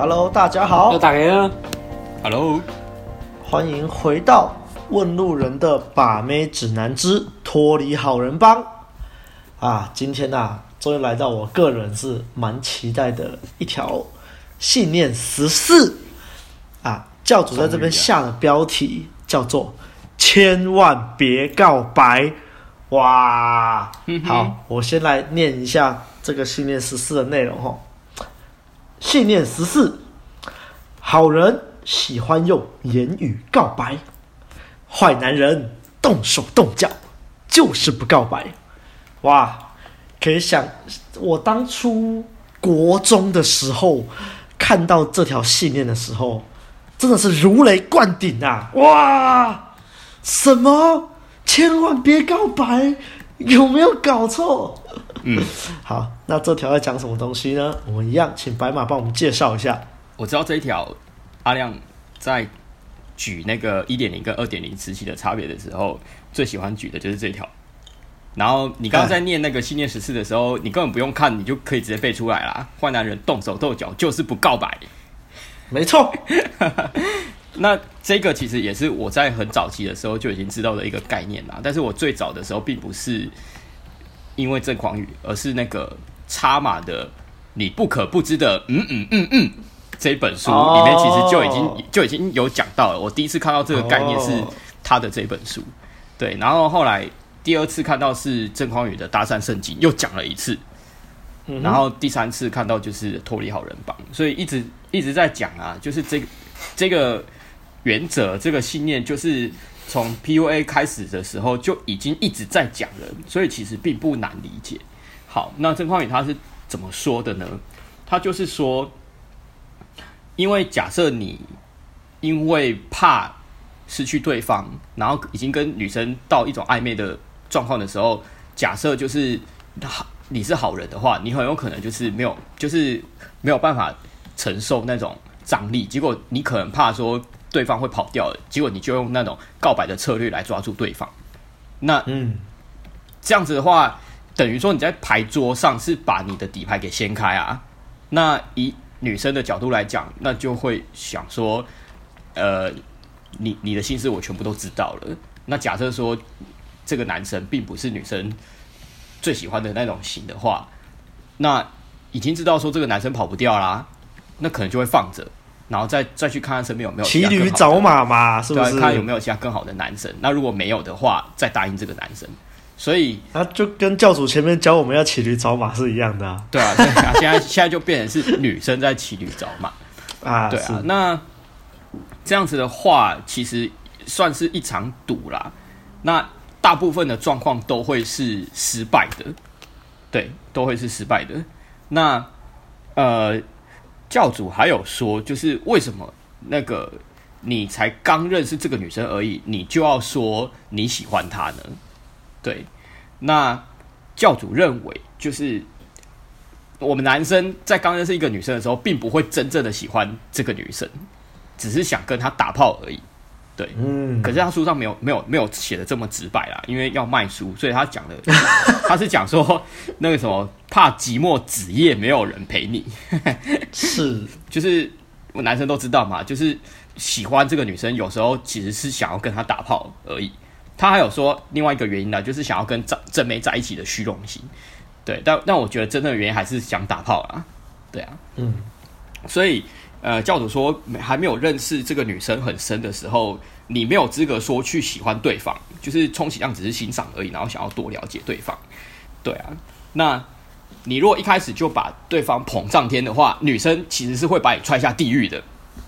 Hello，大家好。又打开了。Hello，欢迎回到问路人的把妹指南之脱离好人帮。啊，今天啊，终于来到我个人是蛮期待的一条信念十四啊，教主在这边下的标题叫做“千万别告白”。哇，好，我先来念一下这个信念十四的内容哈。信念十四，好人喜欢用言语告白，坏男人动手动脚就是不告白。哇，可以想，我当初国中的时候看到这条信念的时候，真的是如雷贯顶啊！哇，什么？千万别告白，有没有搞错？嗯，好，那这条要讲什么东西呢？我们一样，请白马帮我们介绍一下。我知道这一条，阿亮在举那个一点零跟二点零时期的差别的时候，最喜欢举的就是这条。然后你刚刚在念那个信念十四的时候，你根本不用看，你就可以直接背出来啦。坏男人动手动脚就是不告白，没错。那这个其实也是我在很早期的时候就已经知道的一个概念啦。但是我最早的时候并不是因为郑匡宇，而是那个插马的你不可不知的嗯嗯嗯嗯这本书里面其实就已经就已经有讲到了。我第一次看到这个概念是他的这本书，对。然后后来第二次看到是郑匡宇的搭讪圣经，又讲了一次。然后第三次看到就是脱离好人榜，所以一直一直在讲啊，就是这个这个。原则这个信念就是从 PUA 开始的时候就已经一直在讲了，所以其实并不难理解。好，那郑匡宇他是怎么说的呢？他就是说，因为假设你因为怕失去对方，然后已经跟女生到一种暧昧的状况的时候，假设就是你是好人的话，你很有可能就是没有，就是没有办法承受那种张力，结果你可能怕说。对方会跑掉了，结果你就用那种告白的策略来抓住对方。那嗯，这样子的话，等于说你在牌桌上是把你的底牌给掀开啊。那以女生的角度来讲，那就会想说，呃，你你的心思我全部都知道了。那假设说这个男生并不是女生最喜欢的那种型的话，那已经知道说这个男生跑不掉啦，那可能就会放着。然后再再去看看身边有没有骑驴找马嘛，是不是？看有没有其他更好的男生。那如果没有的话，再答应这个男生。所以，那就跟教主前面教我们要骑驴找马是一样的啊。对啊，现在 现在就变成是女生在骑驴找马啊。对啊，那这样子的话，其实算是一场赌啦。那大部分的状况都会是失败的，对，都会是失败的。那呃。教主还有说，就是为什么那个你才刚认识这个女生而已，你就要说你喜欢她呢？对，那教主认为，就是我们男生在刚认识一个女生的时候，并不会真正的喜欢这个女生，只是想跟她打炮而已。对，嗯，可是他书上没有没有没有写的这么直白啦，因为要卖书，所以他讲的 他是讲说那个什么怕寂寞子夜没有人陪你，是。就是我男生都知道嘛，就是喜欢这个女生，有时候其实是想要跟她打炮而已。他还有说另外一个原因呢，就是想要跟正正妹在一起的虚荣心。对，但但我觉得真正的原因还是想打炮啊，对啊，嗯，所以。呃，教主说，还没有认识这个女生很深的时候，你没有资格说去喜欢对方，就是充其量只是欣赏而已，然后想要多了解对方。对啊，那你如果一开始就把对方捧上天的话，女生其实是会把你踹下地狱的。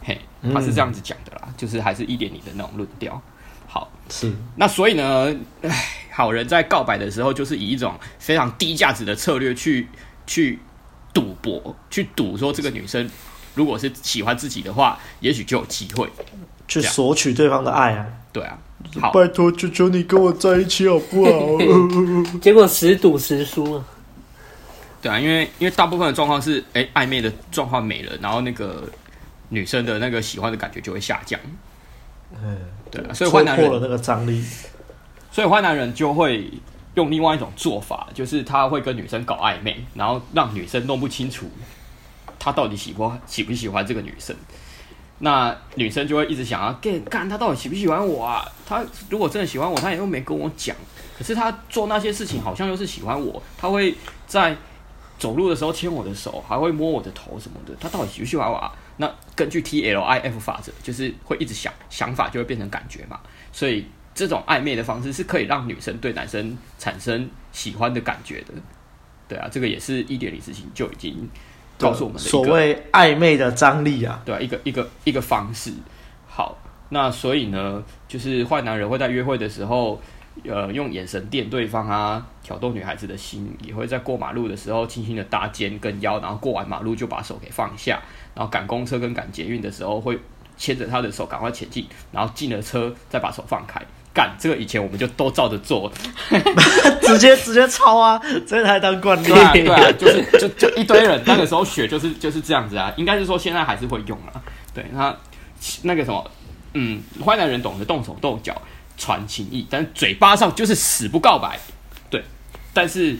嘿，他是这样子讲的啦，嗯、就是还是一点你的那种论调。好，是那所以呢，唉，好人在告白的时候，就是以一种非常低价值的策略去去赌博，去赌说这个女生。如果是喜欢自己的话，也许就有机会去索取对方的爱啊！对啊，好，拜托，求求你跟我在一起好不好？结果十赌十输啊！对啊，因为因为大部分的状况是，哎、欸，暧昧的状况没了，然后那个女生的那个喜欢的感觉就会下降。嗯，对啊，所以坏男人破了那个张力，所以坏男人就会用另外一种做法，就是他会跟女生搞暧昧，然后让女生弄不清楚。他到底喜欢喜不喜欢这个女生。那女生就会一直想要干，干他到底喜不喜欢我啊？他如果真的喜欢我，他也又没跟我讲。可是他做那些事情好像又是喜欢我，他会在走路的时候牵我的手，还会摸我的头什么的。他到底喜不喜欢我啊？那根据 T L I F 法则，就是会一直想，想法就会变成感觉嘛。所以这种暧昧的方式是可以让女生对男生产生喜欢的感觉的。对啊，这个也是一点零事情就已经。告诉我们的所谓暧昧的张力啊，对啊，一个一个一个方式。好，那所以呢，就是坏男人会在约会的时候，呃，用眼神电对方啊，挑逗女孩子的心，也会在过马路的时候轻轻的搭肩跟腰，然后过完马路就把手给放下，然后赶公车跟赶捷运的时候会牵着她的手赶快前进，然后进了车再把手放开。干这个以前我们就都照着做，直接直接抄啊，这才当惯例。对啊，对啊，就是就就一堆人那个时候学就是就是这样子啊，应该是说现在还是会用啊。对，那那个什么，嗯，坏男人懂得动手动脚传情意，但是嘴巴上就是死不告白。对，但是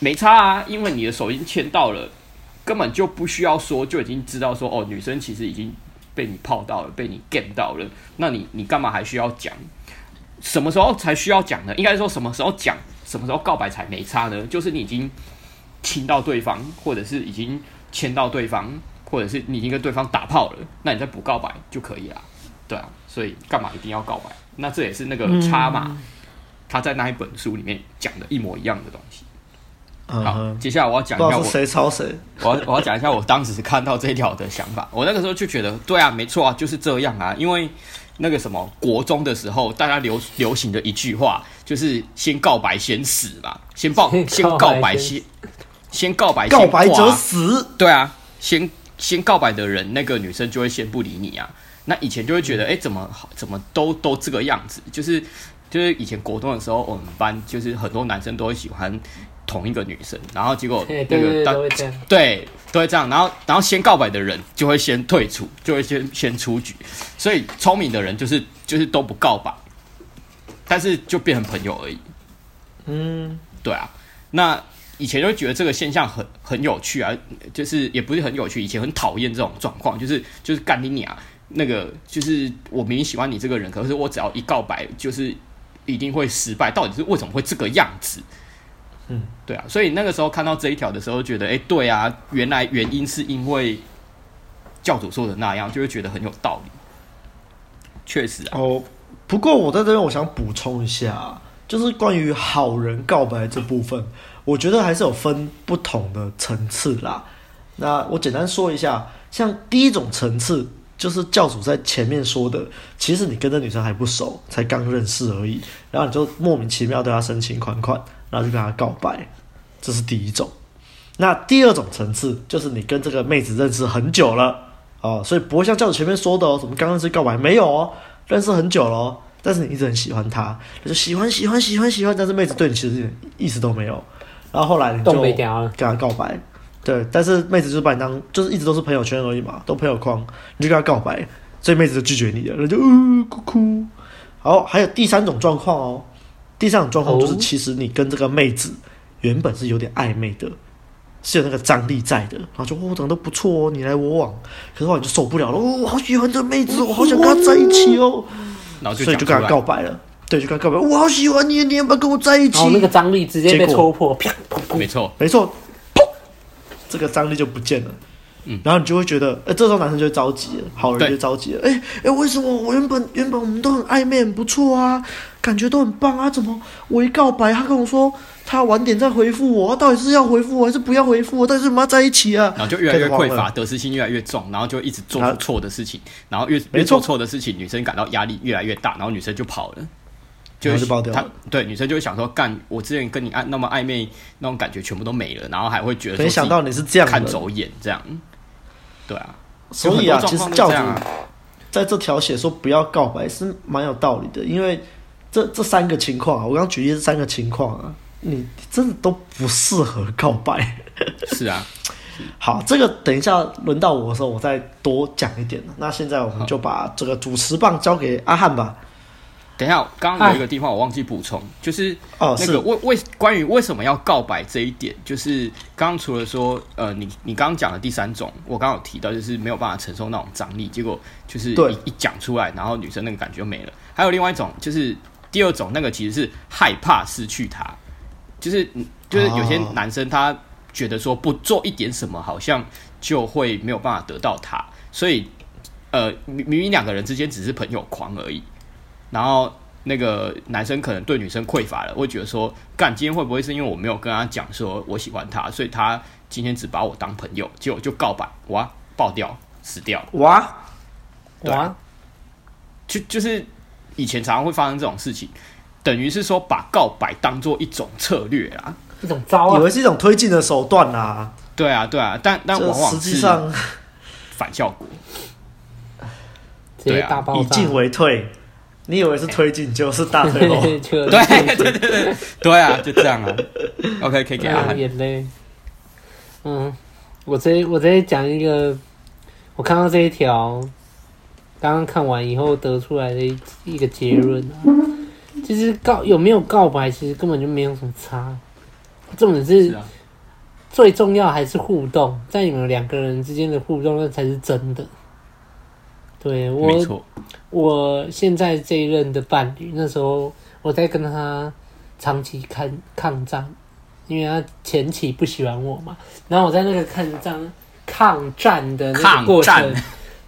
没差啊，因为你的手已经牵到了，根本就不需要说，就已经知道说哦，女生其实已经被你泡到了，被你 get 到了，那你你干嘛还需要讲？什么时候才需要讲呢？应该说什么时候讲，什么时候告白才没差呢？就是你已经亲到对方，或者是已经牵到对方，或者是你已经跟对方打炮了，那你再补告白就可以了。对啊，所以干嘛一定要告白？那这也是那个叉马他在那一本书里面讲的一模一样的东西。好，接下来我要讲一下我谁抄谁，我要我要讲一下我当时看到这一条的想法。我那个时候就觉得，对啊，没错啊，就是这样啊，因为。那个什么，国中的时候，大家流流行的一句话就是“先告白先死”嘛，先报先告白先先告白，告白者死。对啊，先先告白的人，那个女生就会先不理你啊。那以前就会觉得，哎、欸，怎么好，怎么都都这个样子？就是就是以前国中的时候，我们班就是很多男生都会喜欢。同一个女生，然后结果那个当 对都会这样，然后然后先告白的人就会先退出，就会先先出局，所以聪明的人就是就是都不告白，但是就变成朋友而已。嗯，对啊，那以前就觉得这个现象很很有趣啊，就是也不是很有趣，以前很讨厌这种状况，就是就是干你娘，那个就是我明明喜欢你这个人，可是我只要一告白，就是一定会失败，到底是为什么会这个样子？嗯，对啊，所以那个时候看到这一条的时候，觉得，哎，对啊，原来原因是因为教主说的那样，就会觉得很有道理。确实啊。哦，不过我在这边我想补充一下，就是关于好人告白这部分，我觉得还是有分不同的层次啦。那我简单说一下，像第一种层次，就是教主在前面说的，其实你跟这女生还不熟，才刚认识而已，然后你就莫名其妙对她深情款款。然后就跟她告白，这是第一种。那第二种层次就是你跟这个妹子认识很久了哦，所以不会像教主前面说的哦，什么刚认识告白没有哦，认识很久了哦，但是你一直很喜欢她，就喜欢喜欢喜欢喜欢，但是妹子对你其实一点意思都没有。然后后来你就跟她告白，对，但是妹子就是把你当就是一直都是朋友圈而已嘛，都朋友框，你就跟她告白，所以妹子就拒绝你了，那就呃哭哭。好，还有第三种状况哦。第三种状况就是，其实你跟这个妹子原本是有点暧昧的，是有那个张力在的，然后就哦长得不错哦，你来我往，可是后来就受不了了，哦，我好喜欢这个妹子，我好想跟她在一起哦，然后所以就跟她告白了，对，就跟她告白，我好喜欢你，你要不要跟我在一起？那个张力直接被戳破，啪，没错，没错，砰，这个张力就不见了。嗯，然后你就会觉得，哎，这时候男生就会着急了，好人就着急了，哎哎，为什么我原本原本我们都很暧昧，很不错啊，感觉都很棒啊，怎么我一告白，他跟我说他晚点再回复我，到底是要回复我还是不要回复我？但是我们要在一起啊，然后就越来越匮乏，得失心越来越重，然后就一直做错。的事情，然后越越做错的事情，女生感到压力越来越大，然后女生就跑了，就是爆掉了。对，女生就会想说，干，我之前跟你暧那么暧昧那种感觉全部都没了，然后还会觉得没想到你是这样看走眼这样。对啊，所以啊，其实教主在这条写说不要告白是蛮有道理的，因为这这三个情况啊，我刚刚举例这三个情况啊，你真的都不适合告白。是啊，好，这个等一下轮到我的时候，我再多讲一点。那现在我们就把这个主持棒交给阿汉吧。等一下，刚刚有一个地方我忘记补充，就是那个为为关于为什么要告白这一点，就是刚刚除了说呃，你你刚刚讲的第三种，我刚刚有提到就是没有办法承受那种张力，结果就是一一讲出来，然后女生那个感觉就没了。还有另外一种，就是第二种，那个其实是害怕失去他，就是就是有些男生他觉得说不做一点什么，好像就会没有办法得到他，所以呃，明明两个人之间只是朋友狂而已。然后那个男生可能对女生匮乏了，会觉得说，干今天会不会是因为我没有跟他讲说我喜欢他，所以他今天只把我当朋友，结果就告白，哇，爆掉，死掉，哇，对哇，就就是以前常常会发生这种事情，等于是说把告白当做一种策略啊，一种招啊，以为是一种推进的手段啊，对啊，对啊，但但往往实际上反效果，对啊，以进为退。你以为是推进，就是大推后。对 对对对对啊，就这样啊。OK，可以给啊眼泪。嗯，我这我这讲一个，我看到这一条，刚刚看完以后得出来的一一个结论啊。其实告有没有告白，其实根本就没有什么差。重点是，是啊、最重要还是互动，在你们两个人之间的互动，那才是真的。对我，没错，我现在这一任的伴侣，那时候我在跟他长期抗抗战，因为他前期不喜欢我嘛。然后我在那个抗战抗战的那个过程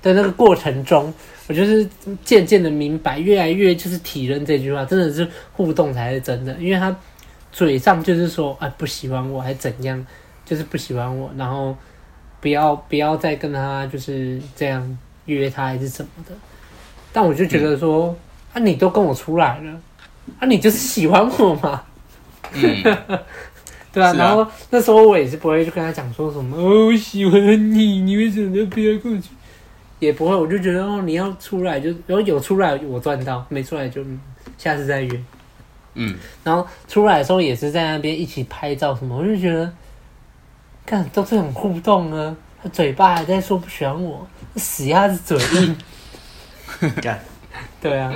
的那个过程中，我就是渐渐的明白，越来越就是体认这句话，真的是互动才是真的。因为他嘴上就是说哎不喜欢我，还怎样，就是不喜欢我，然后不要不要再跟他就是这样。约他还是什么的，但我就觉得说，嗯、啊，你都跟我出来了，啊，你就是喜欢我嘛，嗯、对啊。啊然后那时候我也是不会去跟他讲说什么，哦，我喜欢你，你为什么不要过去？也不会，我就觉得哦，你要出来就，然后有出来我赚到，没出来就下次再约。嗯，然后出来的时候也是在那边一起拍照什么，我就觉得，看都这种互动呢，他嘴巴还在说不喜欢我。死鸭子嘴硬，对啊，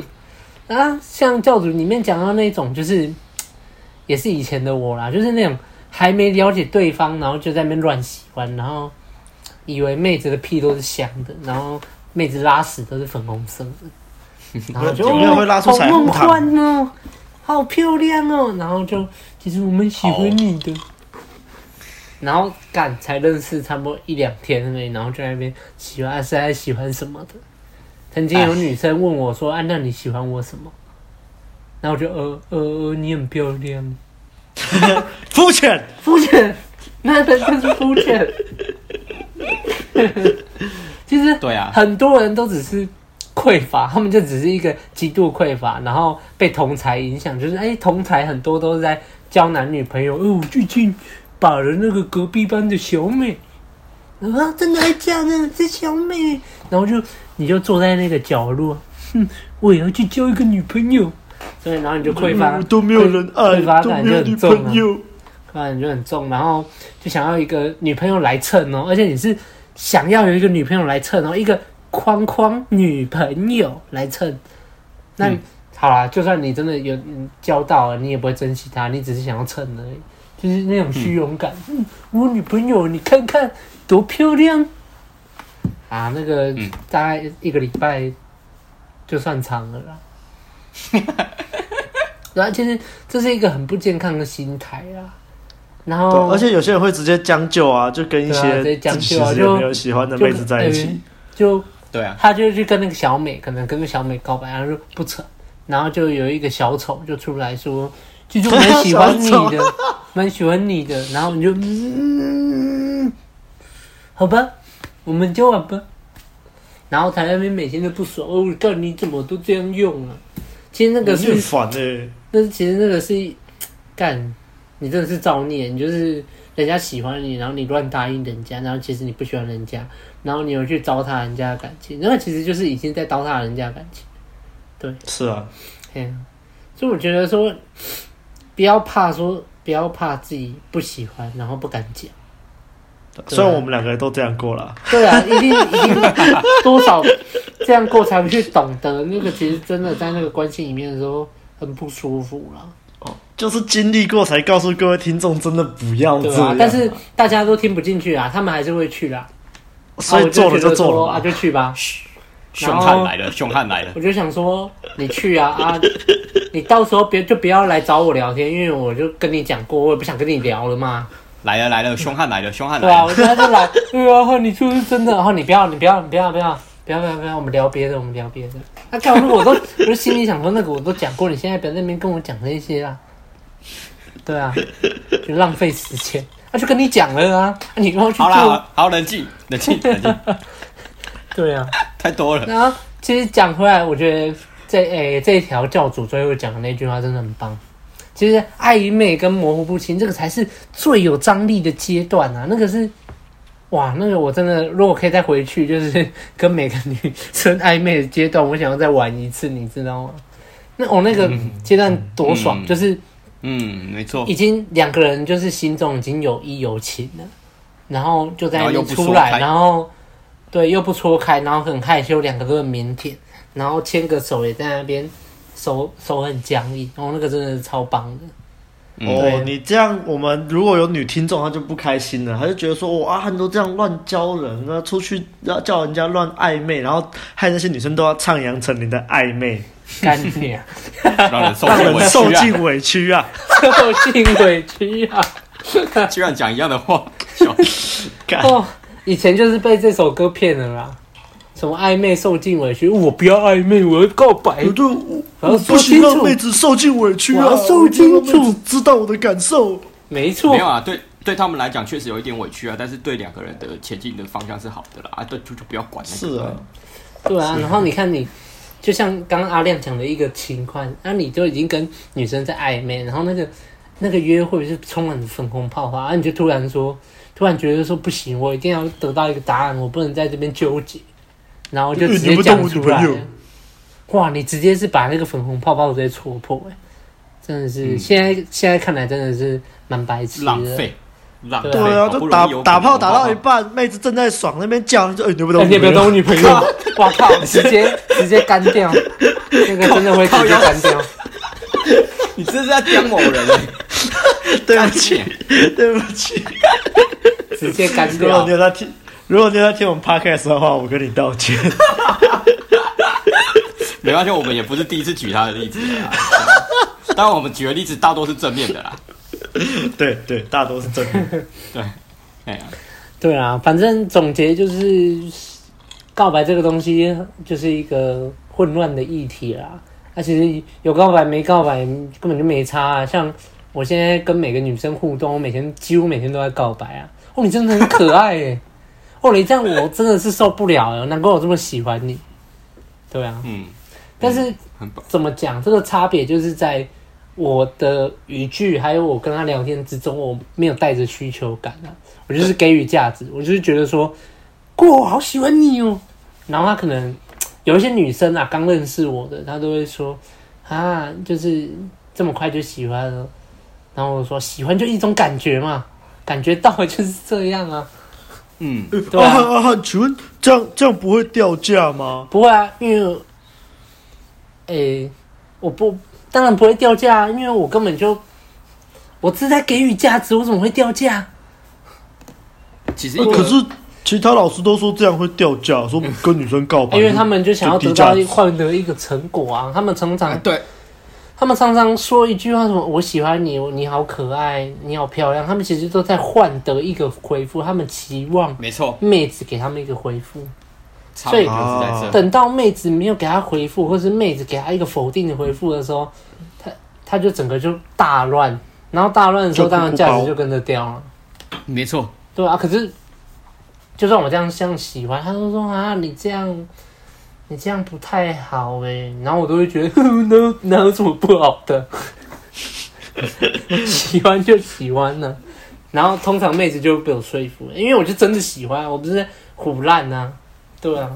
啊，像教主里面讲到那种，就是也是以前的我啦，就是那种还没了解对方，然后就在那边乱喜欢，然后以为妹子的屁都是香的，然后妹子拉屎都是粉红色的，然后就？好梦幻哦，好漂亮哦，然后就其实我们喜欢你的。然后干才认识差不多一两天而已，然后就在那边喜欢，是在喜欢什么的？曾经有女生问我说：“哎、啊，那你喜欢我什么？”然后我就呃呃呃，你很漂亮。肤浅，肤浅，那真是肤浅。其实对啊，很多人都只是匮乏，他们就只是一个极度匮乏，然后被同才影响，就是哎，同才很多都是在交男女朋友。哦，最近。把了那个隔壁班的小美，啊，真的还假的？这小美，然后就你就坐在那个角落，哼，我也要去交一个女朋友。所以，然后你就匮乏，都没有人爱，匮乏感就很重啊，匮乏感就很重，然后就想要一个女朋友来蹭哦，而且你是想要有一个女朋友来蹭哦，一个框框女朋友来蹭。那、嗯、好啦，就算你真的有交到了，你也不会珍惜她，你只是想要蹭而已。就是那种虚荣感，嗯，我女朋友你看看多漂亮啊！那个大概一个礼拜就算长了啦。然后其实这是一个很不健康的心态啊。然后，而且有些人会直接将就啊，就跟一些自己其实也没有喜欢的妹子在一起，就对啊，他就去跟那个小美，可能跟个小美告白，然后就不成，然后就有一个小丑就出来说。就就蛮喜欢你的，蛮喜欢你的，然后你就嗯，好吧，我们交往吧。然后他那边每天都不爽，哦，干你怎么都这样用啊？其实那个是烦哎，那其实那个是干，你真的是造孽，你就是人家喜欢你，然后你乱答应人家，然后其实你不喜欢人家，然后你又去糟蹋人家的感情，那个其实就是已经在糟蹋人家的感情。对，是啊，嘿，所以我觉得说。不要怕说，不要怕自己不喜欢，然后不敢讲。虽然我们两个人都这样过了。对啊，一定一定多少这样过才会去懂得那个，其实真的在那个关系里面的时候很不舒服了。哦，就是经历过才告诉各位听众，真的不要这样。啊、但是大家都听不进去啊，他们还是会去啦。所以做了就做了啊，就去吧。凶悍来了，凶悍来了。我就想说，你去啊啊！你到时候别就不要来找我聊天，因为我就跟你讲过，我也不想跟你聊了嘛。来了来了，凶悍来了，凶悍来了。对啊，我就来，对啊，你说是真的，然后你不要，你不要，你不要，不要，不要，不要，不要，我们聊别的，我们聊别的。那干嘛？我都，我就心里想说，那个我都讲过，你现在不要在那边跟我讲这些啊。对啊，就浪费时间。那就跟你讲了啊，你跟我去。好了，好冷静，冷静，冷静。对啊，太多了。然后其实讲回来，我觉得这诶、欸、这一条教主最后讲的那句话真的很棒。其实暧昧跟模糊不清，这个才是最有张力的阶段啊！那个是哇，那个我真的如果可以再回去，就是 跟每个女生暧昧的阶段，我想要再玩一次，你知道吗？那我、哦、那个阶段多爽，嗯、就是嗯，没错，已经两个人就是心中已经有意有情了，然后就在那边出来，然后。对，又不戳开，然后很害羞，两个都很腼腆，然后牵个手也在那边，手手很僵硬，然后那个真的是超棒的。哦，你这样，我们如果有女听众，她就不开心了，她就觉得说，哇，很多这样乱教人，那出去要叫人家乱暧昧，然后害那些女生都要徜徉成你的暧昧，干你啊，让人受 尽委屈啊，受尽委屈啊，居然讲一样的话，哦。以前就是被这首歌骗了啦，什么暧昧受尽委屈，我不要暧昧，我要告白。我就我要说清楚，让妹子受尽委屈啊，我要受清楚，知道我的感受。没错，没有啊，对对他们来讲确实有一点委屈啊，但是对两个人的前进的方向是好的啦啊，对，就就不要管那个。是啊，对啊，然后你看你，就像刚刚阿亮讲的一个情况，那你就已经跟女生在暧昧，然后那个那个约会是充满粉红泡花，啊，你就突然说。突然觉得说不行，我一定要得到一个答案，我不能在这边纠结，然后就 直接讲出来。哇，你直接是把那个粉红泡泡直接戳破，哎，真的是，现在现在看来真的是蛮白痴的，浪费，浪费。对啊，就打打炮打到一半，妹子正在爽，那边叫就哎，你不懂，你不要当我女朋友，哇靠，直接直接干掉，那个真的会直接干掉。你这是在讲某人？对不起，对不起。直接干掉。如果你有在听，如果你有在听我们 podcast 的话，我跟你道歉。没关系，我们也不是第一次举他的例子啦。当然，我们举的例子大多是正面的啦。对对，大多是正面。对，哎呀，对啊，反正总结就是，告白这个东西就是一个混乱的议题啦。那、啊、其实有告白没告白根本就没差啊。像我现在跟每个女生互动，我每天几乎每天都在告白啊。哦，你真的很可爱耶！哦，你这样我真的是受不了了，难怪我这么喜欢你。对啊，嗯，但是怎么讲？这个差别就是在我的语句还有我跟他聊天之中，我没有带着需求感啊，我就是给予价值，我就是觉得说，过好喜欢你哦。然后他可能有一些女生啊，刚认识我的，她都会说啊，就是这么快就喜欢了。然后我说，喜欢就一种感觉嘛。感觉到就是这样啊，嗯，对啊，啊啊请问这样这样不会掉价吗？不会啊，因为，诶、欸，我不当然不会掉价，啊因为我根本就我是在给予价值，我怎么会掉价？其实、呃，可是其他老师都说这样会掉价，说跟女生告白，因为他们就想要得到换得一个成果啊，他们常常对。他们常常说一句话，什么“我喜欢你，你好可爱，你好漂亮”。他们其实都在换得一个回复，他们期望没错，妹子给他们一个回复。所以等到妹子没有给他回复，或是妹子给他一个否定的回复的时候，他他就整个就大乱。然后大乱的时候，当然价值就跟着掉了。没错，对啊。可是就算我这样像喜欢，他都说啊，你这样。你这样不太好哎，然后我都会觉得，哪哪有什么不好的？喜欢就喜欢呢，然后通常妹子就被我说服，因为我就真的喜欢，我不是唬烂呐，对啊。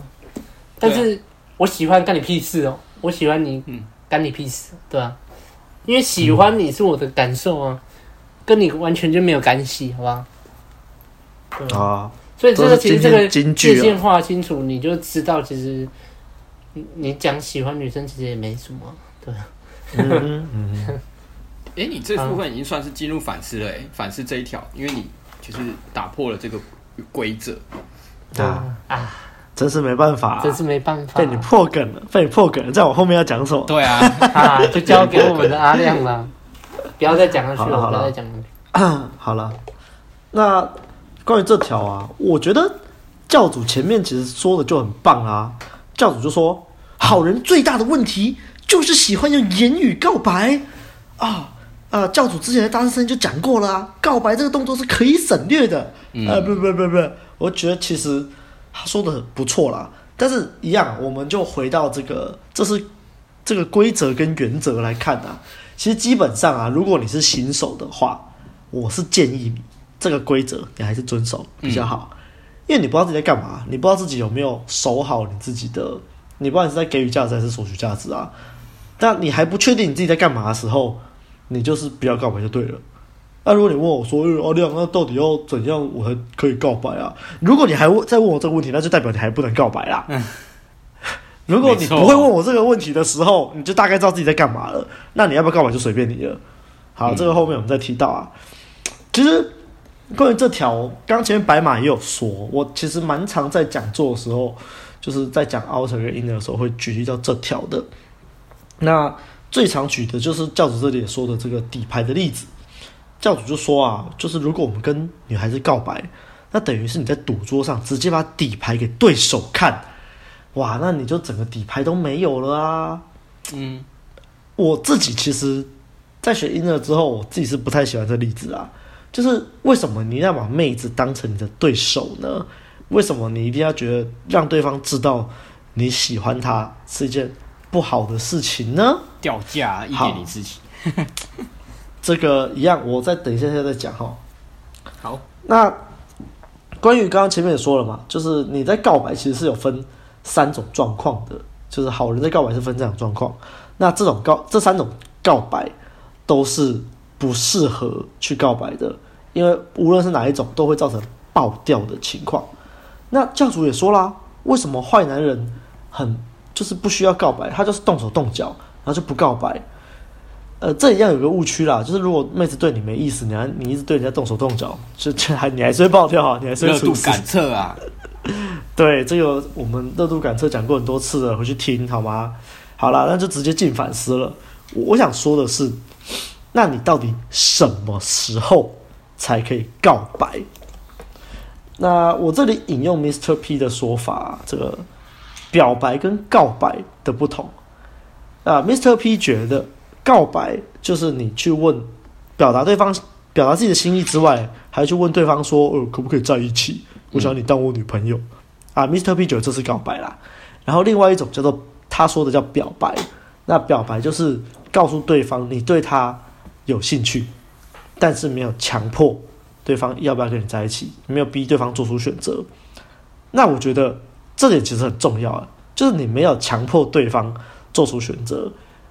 但是我喜欢干你屁事哦，我喜欢你，干你屁事，对啊。因为喜欢你是我的感受啊，跟你完全就没有干系，好吧？对啊。所以这个其实这个界限划清楚，啊、你就知道其实你你讲喜欢女生其实也没什么，对。嗯嗯。哎、欸，你这部分已经算是进入反思了，哎，反思这一条，因为你就是打破了这个规则。啊啊！真是没办法、啊，真是没办法，被你破梗了，被你破梗了，在我后面要讲什么？对啊，啊，就交给我们的阿亮了，不要再讲下去了，好了，不要再讲了。好了，那关于这条啊，我觉得教主前面其实说的就很棒啊。教主就说，好人最大的问题就是喜欢用言语告白啊。啊，教主之前在大师声就讲过了啊，告白这个动作是可以省略的。嗯、呃，不不不不，我觉得其实他说的很不错啦。但是，一样，我们就回到这个，这是这个规则跟原则来看啊。其实基本上啊，如果你是新手的话，我是建议你这个规则你还是遵守比较好，嗯、因为你不知道自己在干嘛，你不知道自己有没有守好你自己的，你不知道你是在给予价值还是索取价值啊。但你还不确定你自己在干嘛的时候。你就是不要告白就对了。那、啊、如果你问我说：“阿、欸、亮，那到底要怎样我才可以告白啊？”如果你还问再问我这个问题，那就代表你还不能告白啦。嗯、如果你不会问我这个问题的时候，你就大概知道自己在干嘛了。那你要不要告白就随便你了。好，嗯、这个后面我们再提到啊。其实关于这条，刚前面白马也有说，我其实蛮常在讲座的时候，就是在讲 outer 跟 inner 的时候，会举例到这条的。那。最常举的就是教主这里说的这个底牌的例子，教主就说啊，就是如果我们跟女孩子告白，那等于是你在赌桌上直接把底牌给对手看，哇，那你就整个底牌都没有了啊。嗯，我自己其实，在学音乐之后，我自己是不太喜欢这例子啊。就是为什么你要把妹子当成你的对手呢？为什么你一定要觉得让对方知道你喜欢他是一件不好的事情呢？掉价一点你自己，这个一样，我再等一下再再讲哈。好，那关于刚刚前面也说了嘛，就是你在告白其实是有分三种状况的，就是好人在告白是分这种状况。那这种告这三种告白都是不适合去告白的，因为无论是哪一种都会造成爆掉的情况。那教主也说啦，为什么坏男人很？就是不需要告白，他就是动手动脚，然后就不告白。呃，这一样有个误区啦，就是如果妹子对你没意思，你还你一直对人家动手动脚，这这还你还是会爆掉啊，你还是会出感测啊，对，这个我们热度感测讲过很多次了，回去听好吗？好了，那就直接进反思了。我，我想说的是，那你到底什么时候才可以告白？那我这里引用 Mr. P 的说法，这个。表白跟告白的不同啊，Mr. P 觉得告白就是你去问，表达对方表达自己的心意之外，还去问对方说，呃，可不可以在一起？我想你当我女朋友啊。Mr. P 觉得这是告白啦。然后另外一种叫做他说的叫表白，那表白就是告诉对方你对他有兴趣，但是没有强迫对方要不要跟你在一起，没有逼对方做出选择。那我觉得。这点其实很重要啊，就是你没有强迫对方做出选择，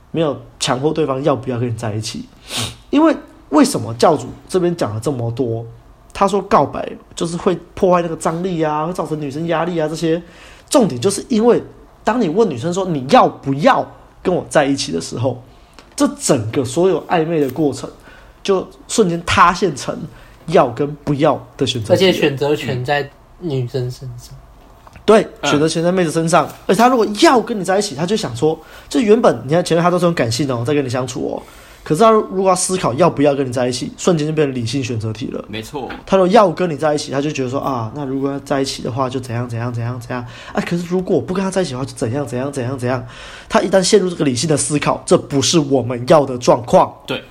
没有强迫对方要不要跟你在一起。因为为什么教主这边讲了这么多？他说告白就是会破坏那个张力啊，会造成女生压力啊，这些重点就是因为当你问女生说你要不要跟我在一起的时候，这整个所有暧昧的过程就瞬间塌陷成要跟不要的选择，而且选择权在女生身上。对，选择权在妹子身上，而且他如果要跟你在一起，他就想说，就原本你看前面他都是很感性的哦，在跟你相处哦，可是他如果要思考要不要跟你在一起，瞬间就变成理性选择题了。没错，他说要跟你在一起，他就觉得说啊，那如果要在一起的话，就怎样怎样怎样怎样啊。可是如果我不跟他在一起的话，就怎样怎样怎样怎样。他一旦陷入这个理性的思考，这不是我们要的状况。对。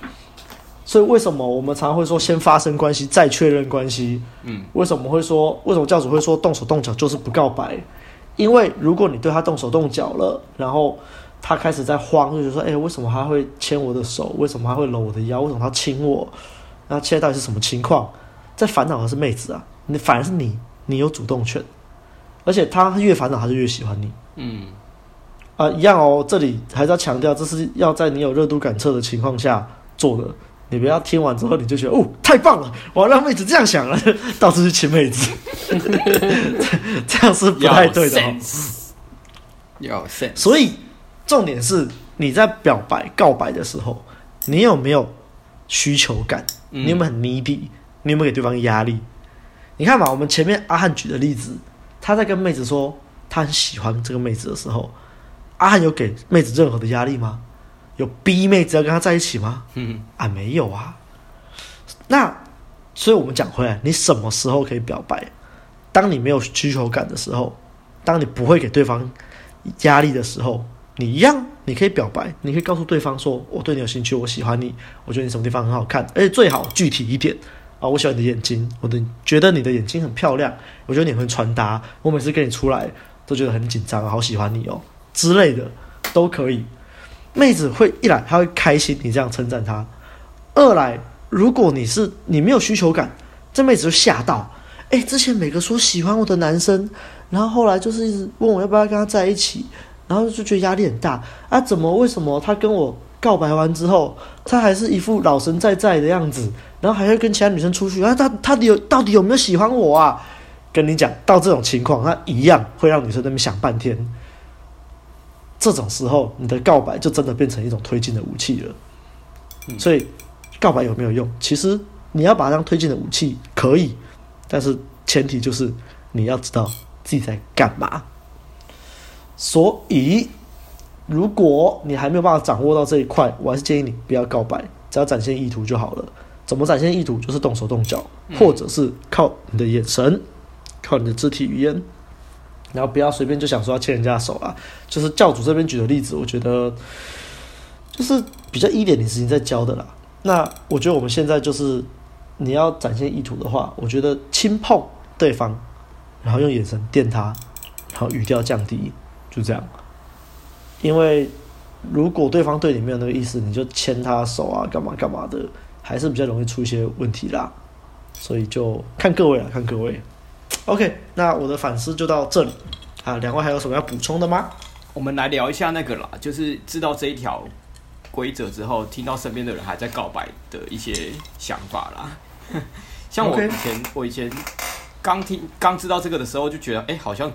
所以为什么我们常常会说先发生关系再确认关系？嗯，为什么会说为什么教主会说动手动脚就是不告白？因为如果你对他动手动脚了，然后他开始在慌，就觉得说：“哎，为什么他会牵我的手？为什么他会搂我的腰？为什么他亲我？那现在到底是什么情况？”在烦恼的是妹子啊，你反而是你，你有主动权，而且他越烦恼，他就越喜欢你。嗯，啊，一样哦。这里还是要强调，这是要在你有热度感测的情况下做的。你不要听完之后你就觉得哦太棒了，我要让妹子这样想了，到处去亲妹子，这样是不太对的哦。有 sense。所以重点是你在表白告白的时候，你有没有需求感？你有没有很 needy？你有没有给对方压力？你看嘛，我们前面阿汉举的例子，他在跟妹子说他很喜欢这个妹子的时候，阿汉有给妹子任何的压力吗？有逼妹子要跟他在一起吗？嗯，啊，没有啊。那，所以我们讲回来，你什么时候可以表白？当你没有需求感的时候，当你不会给对方压力的时候，你一样，你可以表白，你可以告诉对方说：“我对你有兴趣，我喜欢你，我觉得你什么地方很好看，而且最好具体一点啊！我喜欢你的眼睛，我的觉得你的眼睛很漂亮，我觉得你会穿搭，我每次跟你出来都觉得很紧张，好喜欢你哦之类的都可以。”妹子会一来，她会开心，你这样称赞她；二来，如果你是你没有需求感，这妹子就吓到。哎，之前每个说喜欢我的男生，然后后来就是一直问我要不要跟他在一起，然后就觉得压力很大啊！怎么为什么他跟我告白完之后，他还是一副老神在在的样子，然后还会跟其他女生出去啊？他他有到底有没有喜欢我啊？跟你讲到这种情况，他一样会让女生那边想半天。这种时候，你的告白就真的变成一种推进的武器了。所以，告白有没有用？其实你要把它当推进的武器，可以，但是前提就是你要知道自己在干嘛。所以，如果你还没有办法掌握到这一块，我还是建议你不要告白，只要展现意图就好了。怎么展现意图？就是动手动脚，或者是靠你的眼神，靠你的肢体语言。然后不要随便就想说要牵人家的手啊！就是教主这边举的例子，我觉得就是比较一点零时间在教的啦。那我觉得我们现在就是你要展现意图的话，我觉得轻碰对方，然后用眼神电他，然后语调降低，就这样。因为如果对方对你没有那个意思，你就牵他手啊，干嘛干嘛的，还是比较容易出一些问题啦。所以就看各位了，看各位。OK，那我的反思就到这里啊。两位还有什么要补充的吗？我们来聊一下那个啦，就是知道这一条规则之后，听到身边的人还在告白的一些想法啦。像我以前.我以前刚听刚知道这个的时候，就觉得哎、欸，好像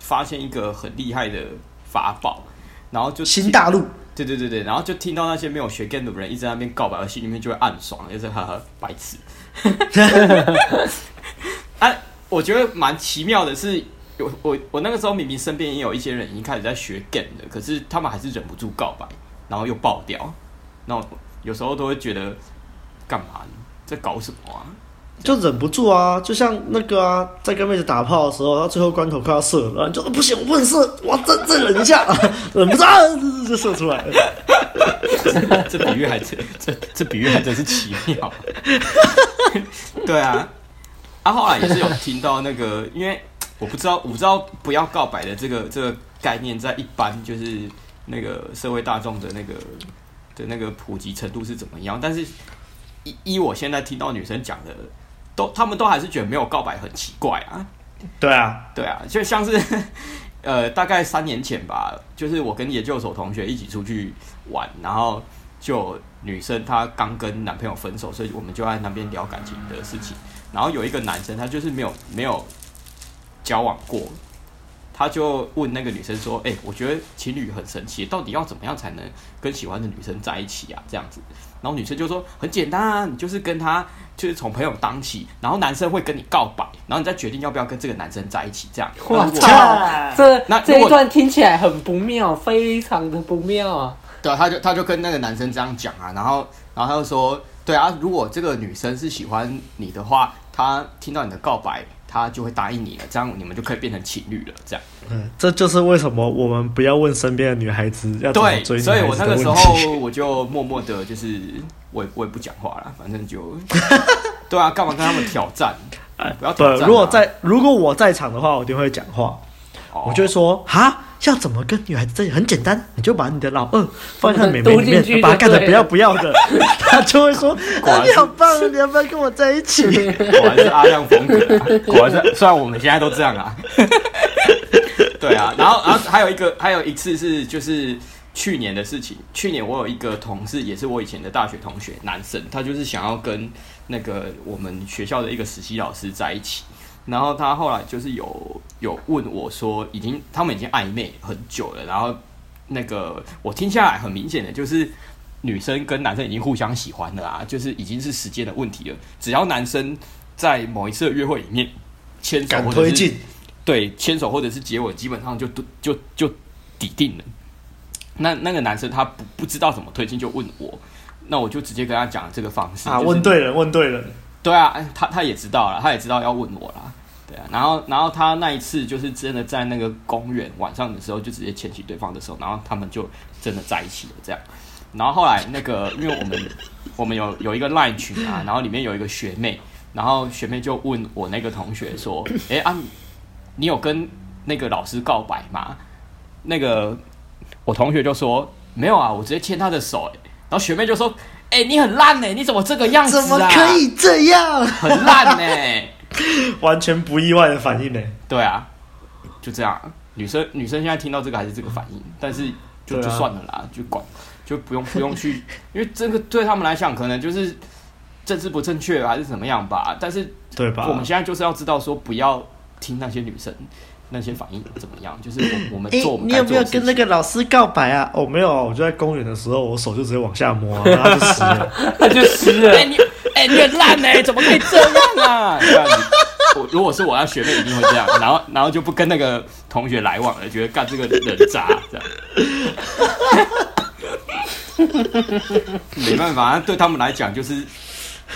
发现一个很厉害的法宝，然后就新大陆，对对对对，然后就听到那些没有学 game 的人一直在那边告白，我心里面就会暗爽，就是哈哈，白痴。啊我觉得蛮奇妙的是，有我我那个时候明明身边也有一些人已经开始在学 game 的，可是他们还是忍不住告白，然后又爆掉，然后有时候都会觉得干嘛呢？在搞什么啊？就忍不住啊！就像那个啊，在跟妹子打炮的时候，到最后关头快要射了，然后就说不行，我不能射，我要再再忍一下，忍不住啊，就射出来了。这比喻还真，这这比喻还真是奇妙。对啊。他、啊、后来也是有听到那个，因为我不知道，我不知道不要告白的这个这个概念，在一般就是那个社会大众的那个的那个普及程度是怎么样。但是依依我现在听到女生讲的，都他们都还是觉得没有告白很奇怪啊。对啊，对啊，就像是呃，大概三年前吧，就是我跟研究所同学一起出去玩，然后就女生她刚跟男朋友分手，所以我们就在那边聊感情的事情。然后有一个男生，他就是没有没有交往过，他就问那个女生说：“哎，我觉得情侣很神奇，到底要怎么样才能跟喜欢的女生在一起啊？”这样子，然后女生就说：“很简单啊，你就是跟他就是从朋友当起，然后男生会跟你告白，然后你再决定要不要跟这个男生在一起。”这样。我操，这那这一段听起来很不妙，非常的不妙啊！对啊，他就他就跟那个男生这样讲啊，然后然后他就说。对啊，如果这个女生是喜欢你的话，她听到你的告白，她就会答应你了，这样你们就可以变成情侣了。这样，嗯，这就是为什么我们不要问身边的女孩子要怎么追女孩子的问题。对，所以我那个时候我就默默的，就是我也我也不讲话了，反正就，对啊，干嘛跟他们挑战？哎，不要挑战。如果在如果我在场的话，我一定会讲话，哦、我就会说哈。要怎么跟女孩子在一起？很简单，你就把你的老二放在妹妹里面，把她干的不要不要的，她就会说：“啊、你好棒，你要不要跟我在一起？”果然是阿亮风格、啊，果然是。虽然我们现在都这样啊，对啊。然后，然后还有一个，还有一次是，就是，去年的事情。去年我有一个同事，也是我以前的大学同学，男生，他就是想要跟那个我们学校的一个实习老师在一起。然后他后来就是有有问我说，已经他们已经暧昧很久了。然后那个我听下来很明显的就是，女生跟男生已经互相喜欢了啊，就是已经是时间的问题了。只要男生在某一次的约会里面牵手或者是对牵手或者是接吻，基本上就就就就抵定了。那那个男生他不不知道怎么推进，就问我，那我就直接跟他讲这个方式啊，就是、问对了，问对了，对啊，他他也知道了，他也知道要问我啦。对啊，然后然后他那一次就是真的在那个公园晚上的时候就直接牵起对方的手，然后他们就真的在一起了。这样，然后后来那个因为我们我们有有一个 LINE 群啊，然后里面有一个学妹，然后学妹就问我那个同学说：“哎啊，你有跟那个老师告白吗？”那个我同学就说：“没有啊，我直接牵他的手。”哎，然后学妹就说：“哎，你很烂哎，你怎么这个样子啊？怎么可以这样？很烂哎。” 完全不意外的反应呢？对啊，就这样。女生女生现在听到这个还是这个反应，但是就就算了啦，就管，就不用不用去，因为这个对他们来讲可能就是政治不正确还是怎么样吧。但是对吧？我们现在就是要知道说，不要听那些女生那些反应怎么样，就是我 我们做你有没有跟那个老师告白啊？哦，没有，我就在公园的时候，我手就直接往下摸，啊，然后他就湿了，他就湿了。哎，你很烂哎，怎么可以这样啊？这样子。我如果是我，要学妹一定会这样，然后然后就不跟那个同学来往了，觉得干这个人渣这样。没办法，对他们来讲就是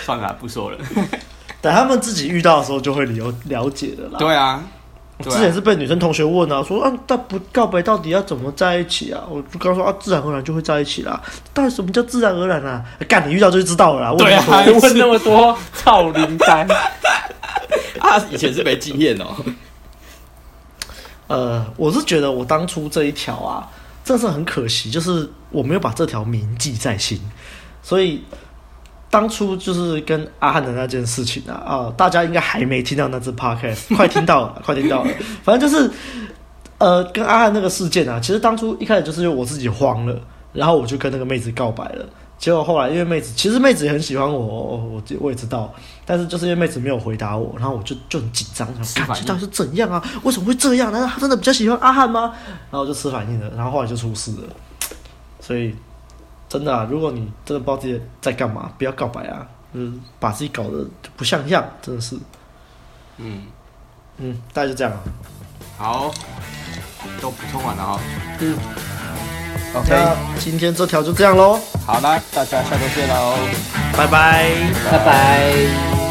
算了，不说了。等他们自己遇到的时候，就会了了解的啦。对啊，我之前是被女生同学问啊，说啊，但不告白到底要怎么在一起啊？我就刚说啊，自然而然就会在一起啦。到底什么叫自然而然啊？干，你遇到就知道了啦。问对啊，问那么多，操林丹。啊以前是没经验哦。呃，我是觉得我当初这一条啊，真的是很可惜，就是我没有把这条铭记在心。所以当初就是跟阿汉的那件事情啊，啊、呃，大家应该还没听到那只 podcast，快听到了，快听到了。反正就是呃，跟阿汉那个事件啊，其实当初一开始就是因为我自己慌了，然后我就跟那个妹子告白了。结果后来，因为妹子其实妹子也很喜欢我，我我也知道，但是就是因为妹子没有回答我，然后我就就很紧张，想感觉到底是怎样啊？为什么会这样？难道她真的比较喜欢阿汉吗？然后就吃反应了，然后后来就出事了。所以真的啊，如果你真的不知道自己在干嘛，不要告白啊，就是把自己搞得不像样，真的是。嗯嗯，大概就这样啊。好，都补充完了啊。嗯。OK，今天这条就这样喽。好啦，大家下周见喽，拜拜，拜拜。